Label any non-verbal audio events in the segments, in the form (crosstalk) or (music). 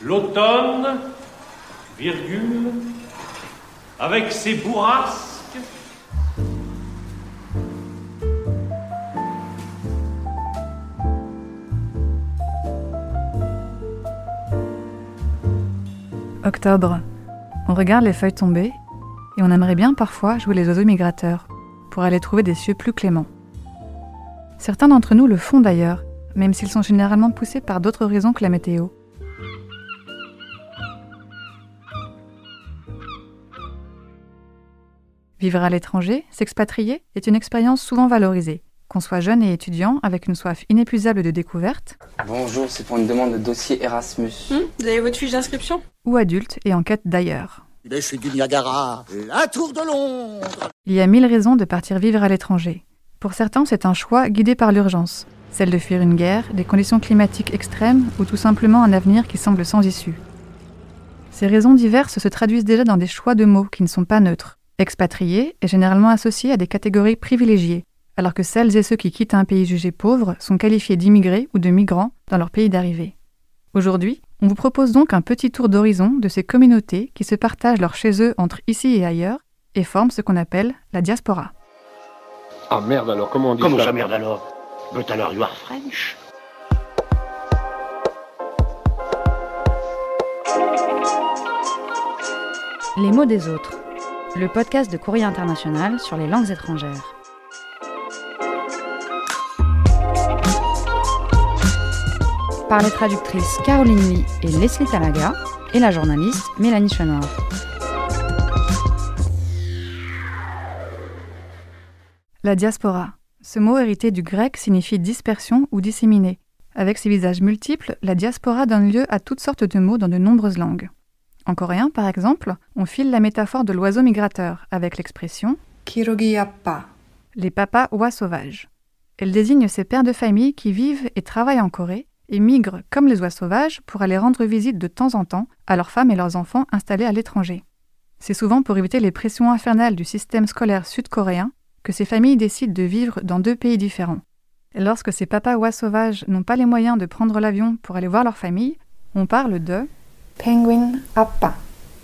L'automne, virgule, avec ses bourrasques, Octobre. On regarde les feuilles tomber et on aimerait bien parfois jouer les oiseaux migrateurs pour aller trouver des cieux plus cléments. Certains d'entre nous le font d'ailleurs, même s'ils sont généralement poussés par d'autres raisons que la météo. Vivre à l'étranger, s'expatrier, est une expérience souvent valorisée. Qu'on soit jeune et étudiant, avec une soif inépuisable de découverte, Bonjour, c'est pour une demande de dossier Erasmus. Hum, vous avez votre fiche d'inscription? Ou adulte et en quête d'ailleurs. Les chutes du Niagara, la tour de Londres. Il y a mille raisons de partir vivre à l'étranger. Pour certains, c'est un choix guidé par l'urgence, celle de fuir une guerre, des conditions climatiques extrêmes ou tout simplement un avenir qui semble sans issue. Ces raisons diverses se traduisent déjà dans des choix de mots qui ne sont pas neutres. Expatrié est généralement associé à des catégories privilégiées, alors que celles et ceux qui quittent un pays jugé pauvre sont qualifiés d'immigrés ou de migrants dans leur pays d'arrivée. Aujourd'hui, on vous propose donc un petit tour d'horizon de ces communautés qui se partagent leur chez eux entre ici et ailleurs et forment ce qu'on appelle la diaspora. Ah merde alors, comment on dit Comment ça ça merde alors? But alors you are French Les mots des autres. Le podcast de Courrier International sur les langues étrangères. Par les traductrices Caroline Lee et Leslie Talaga et la journaliste Mélanie Chenoir. La diaspora. Ce mot hérité du grec signifie dispersion ou disséminé. Avec ses visages multiples, la diaspora donne lieu à toutes sortes de mots dans de nombreuses langues. En coréen, par exemple, on file la métaphore de l'oiseau migrateur avec l'expression Kirogiyappa. les papas oies sauvages. Elle désigne ces pères de famille qui vivent et travaillent en Corée et migrent comme les oies sauvages pour aller rendre visite de temps en temps à leurs femmes et leurs enfants installés à l'étranger. C'est souvent pour éviter les pressions infernales du système scolaire sud-coréen que ces familles décident de vivre dans deux pays différents. Et lorsque ces papas oies sauvages n'ont pas les moyens de prendre l'avion pour aller voir leur famille, on parle de Penguin appa.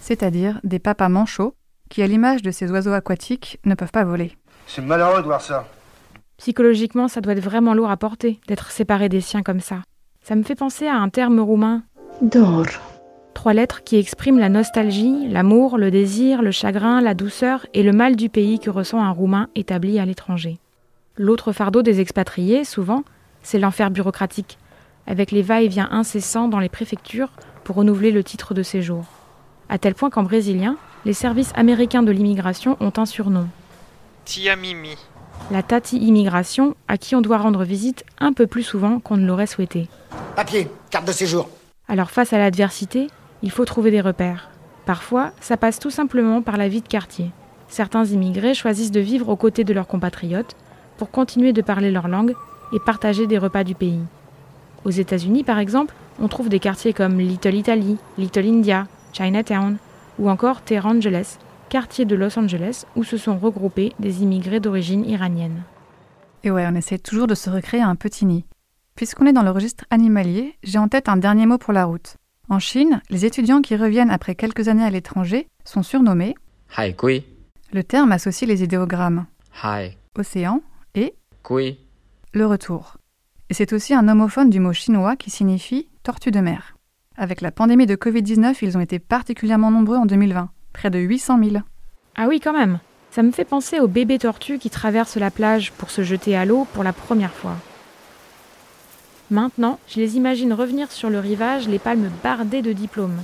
c'est-à-dire des papas manchots qui, à l'image de ces oiseaux aquatiques, ne peuvent pas voler. C'est malheureux de voir ça. Psychologiquement, ça doit être vraiment lourd à porter, d'être séparé des siens comme ça. Ça me fait penser à un terme roumain, Dor. trois lettres qui expriment la nostalgie, l'amour, le désir, le chagrin, la douceur et le mal du pays que ressent un Roumain établi à l'étranger. L'autre fardeau des expatriés, souvent, c'est l'enfer bureaucratique, avec les va-et-vient incessants dans les préfectures pour renouveler le titre de séjour. À tel point qu'en brésilien, les services américains de l'immigration ont un surnom, Tia Mimi. la Tati Immigration, à qui on doit rendre visite un peu plus souvent qu'on ne l'aurait souhaité. Papier, carte de séjour. Alors face à l'adversité, il faut trouver des repères. Parfois, ça passe tout simplement par la vie de quartier. Certains immigrés choisissent de vivre aux côtés de leurs compatriotes pour continuer de parler leur langue et partager des repas du pays. Aux États-Unis, par exemple, on trouve des quartiers comme Little Italy, Little India, Chinatown ou encore Tehran Angeles, quartier de Los Angeles où se sont regroupés des immigrés d'origine iranienne. Et ouais, on essaie toujours de se recréer un petit nid. Puisqu'on est dans le registre animalier, j'ai en tête un dernier mot pour la route. En Chine, les étudiants qui reviennent après quelques années à l'étranger sont surnommés. Hai Kui, Le terme associe les idéogrammes Hai océan et Kui, le retour. Et c'est aussi un homophone du mot chinois qui signifie tortue de mer. Avec la pandémie de Covid-19, ils ont été particulièrement nombreux en 2020, près de 800 000. Ah oui, quand même. Ça me fait penser aux bébés tortues qui traversent la plage pour se jeter à l'eau pour la première fois. Maintenant, je les imagine revenir sur le rivage, les palmes bardées de diplômes.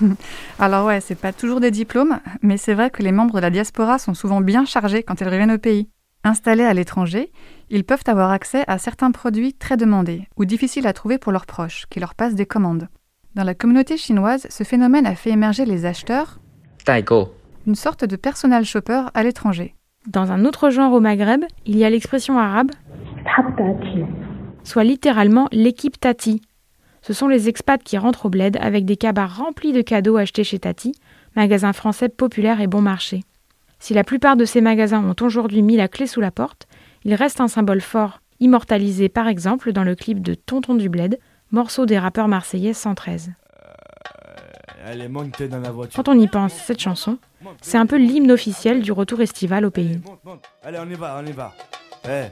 (laughs) Alors ouais, c'est pas toujours des diplômes, mais c'est vrai que les membres de la diaspora sont souvent bien chargés quand ils reviennent au pays. Installés à l'étranger, ils peuvent avoir accès à certains produits très demandés ou difficiles à trouver pour leurs proches, qui leur passent des commandes. Dans la communauté chinoise, ce phénomène a fait émerger les acheteurs, une sorte de personal shopper à l'étranger. Dans un autre genre au Maghreb, il y a l'expression arabe, soit littéralement l'équipe Tati. Ce sont les expats qui rentrent au bled avec des cabas remplis de cadeaux achetés chez Tati, magasin français populaire et bon marché. Si la plupart de ces magasins ont aujourd'hui mis la clé sous la porte, il reste un symbole fort, immortalisé par exemple dans le clip de Tonton du Bled, morceau des rappeurs marseillais 113. Elle est montée dans la voiture. Quand on y pense, cette chanson, c'est un peu l'hymne officiel du retour estival au pays. Allez, on y va, on y va. Eh,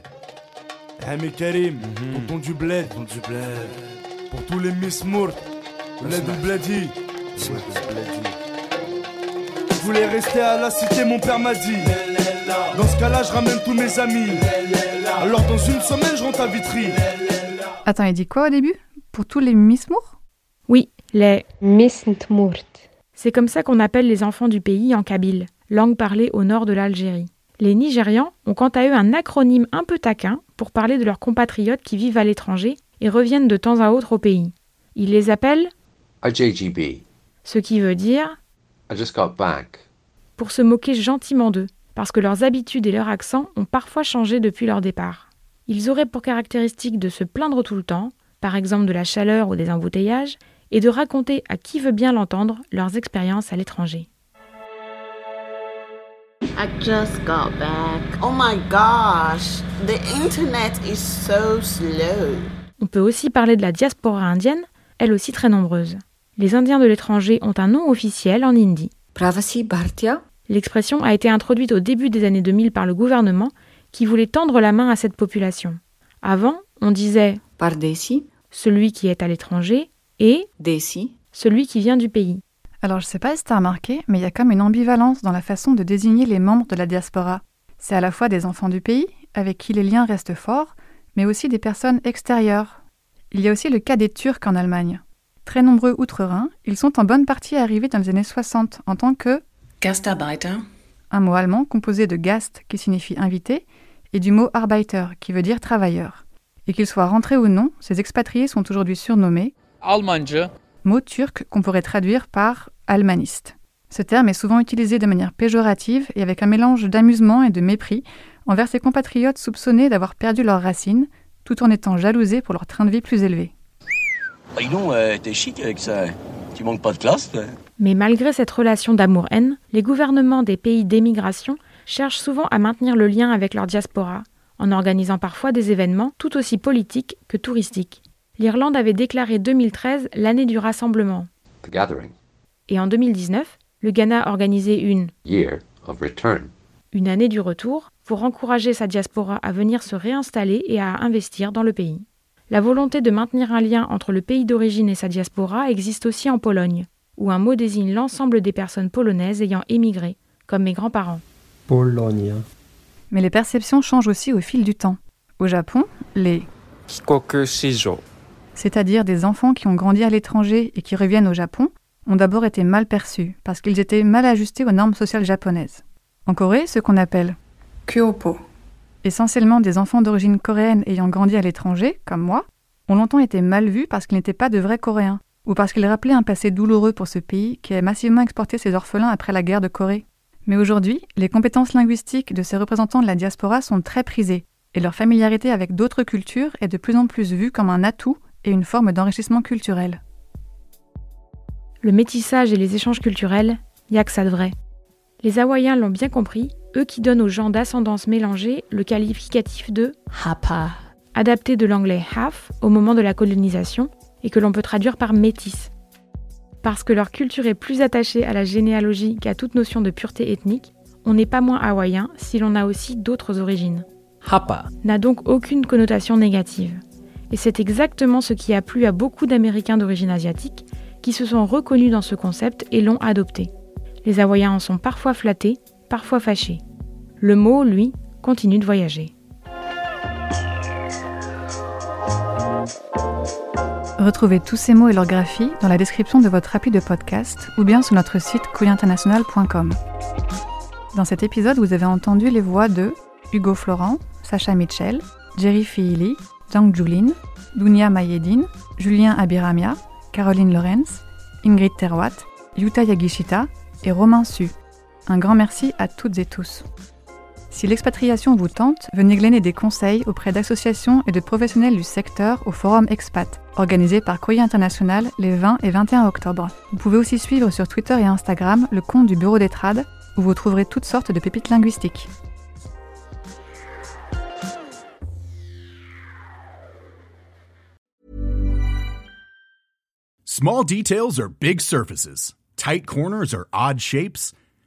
hey, mais Karim, pour ton du bled, ton du bled. Pour tous les Miss Mourt, bled du bledi. Je voulais rester à la cité, mon père m'a dit. Dans ce cas-là, je ramène tous mes amis. Alors dans une semaine, je rentre à Vitry. Attends, il dit quoi au début? Pour tous les Mismour Oui, les Misntmourt. C'est comme ça qu'on appelle les enfants du pays en kabyle, langue parlée au nord de l'Algérie. Les Nigérians ont quant à eux un acronyme un peu taquin pour parler de leurs compatriotes qui vivent à l'étranger et reviennent de temps à autre au pays. Ils les appellent IJGB. ce qui veut dire I just got back. pour se moquer gentiment d'eux, parce que leurs habitudes et leur accent ont parfois changé depuis leur départ. Ils auraient pour caractéristique de se plaindre tout le temps, par exemple de la chaleur ou des embouteillages, et de raconter à qui veut bien l'entendre leurs expériences à l'étranger. I just got back. Oh my gosh, the internet is so slow. On peut aussi parler de la diaspora indienne, elle aussi très nombreuse. Les Indiens de l'étranger ont un nom officiel en hindi. Pravasi Bhartiya L'expression a été introduite au début des années 2000 par le gouvernement qui voulait tendre la main à cette population. Avant, on disait Pardesi, celui qui est à l'étranger et Desi, celui qui vient du pays. Alors je sais pas si t'as remarqué, mais il y a comme une ambivalence dans la façon de désigner les membres de la diaspora. C'est à la fois des enfants du pays, avec qui les liens restent forts, mais aussi des personnes extérieures. Il y a aussi le cas des Turcs en Allemagne. Très nombreux outre-Rhin, ils sont en bonne partie arrivés dans les années 60 en tant que Gastarbeiter, un mot allemand composé de Gast qui signifie invité et du mot Arbeiter qui veut dire travailleur. Et qu'ils soient rentrés ou non, ces expatriés sont aujourd'hui surnommés Almanca. mot turc qu'on pourrait traduire par almaniste. Ce terme est souvent utilisé de manière péjorative et avec un mélange d'amusement et de mépris envers ses compatriotes soupçonnés d'avoir perdu leurs racines, tout en étant jalousés pour leur train de vie plus élevé. Dis donc, euh, t'es chic avec ça. Tu manques pas de classe, toi Mais malgré cette relation d'amour-haine, les gouvernements des pays d'émigration cherchent souvent à maintenir le lien avec leur diaspora, en organisant parfois des événements tout aussi politiques que touristiques. L'Irlande avait déclaré 2013 l'année du rassemblement. The Gathering. Et en 2019, le Ghana a organisé une, Year of Return. une année du retour pour encourager sa diaspora à venir se réinstaller et à investir dans le pays. La volonté de maintenir un lien entre le pays d'origine et sa diaspora existe aussi en Pologne, où un mot désigne l'ensemble des personnes polonaises ayant émigré, comme mes grands-parents. Polonia. Mais les perceptions changent aussi au fil du temps. Au Japon, les Hikoku Shijo. c'est-à-dire des enfants qui ont grandi à l'étranger et qui reviennent au Japon, ont d'abord été mal perçus parce qu'ils étaient mal ajustés aux normes sociales japonaises. En Corée, ce qu'on appelle Kyopo. Essentiellement des enfants d'origine coréenne ayant grandi à l'étranger, comme moi, ont longtemps été mal vus parce qu'ils n'étaient pas de vrais Coréens, ou parce qu'ils rappelaient un passé douloureux pour ce pays qui a massivement exporté ses orphelins après la guerre de Corée. Mais aujourd'hui, les compétences linguistiques de ces représentants de la diaspora sont très prisées, et leur familiarité avec d'autres cultures est de plus en plus vue comme un atout et une forme d'enrichissement culturel. Le métissage et les échanges culturels, y a que ça de vrai. Les Hawaïens l'ont bien compris, eux qui donnent aux gens d'ascendance mélangée le qualificatif de Hapa, adapté de l'anglais half au moment de la colonisation et que l'on peut traduire par métis. Parce que leur culture est plus attachée à la généalogie qu'à toute notion de pureté ethnique, on n'est pas moins hawaïen si l'on a aussi d'autres origines. Hapa. N'a donc aucune connotation négative. Et c'est exactement ce qui a plu à beaucoup d'Américains d'origine asiatique qui se sont reconnus dans ce concept et l'ont adopté. Les Hawaïens en sont parfois flattés, parfois fâchés. Le mot, lui, continue de voyager. Retrouvez tous ces mots et leur graphie dans la description de votre appli de podcast ou bien sur notre site couillinternational.com. Dans cet épisode, vous avez entendu les voix de Hugo Florent, Sacha Mitchell, Jerry Fihili, Zhang Julin, Dunia Mayedine, Julien Abiramia, Caroline Lorenz, Ingrid Terwat, Yuta Yagishita et Romain Su. Un grand merci à toutes et tous. Si l'expatriation vous tente, venez glaner des conseils auprès d'associations et de professionnels du secteur au Forum Expat, organisé par Courrier International les 20 et 21 octobre. Vous pouvez aussi suivre sur Twitter et Instagram le compte du Bureau des Trades, où vous trouverez toutes sortes de pépites linguistiques. Small details are big surfaces. Tight corners or odd shapes?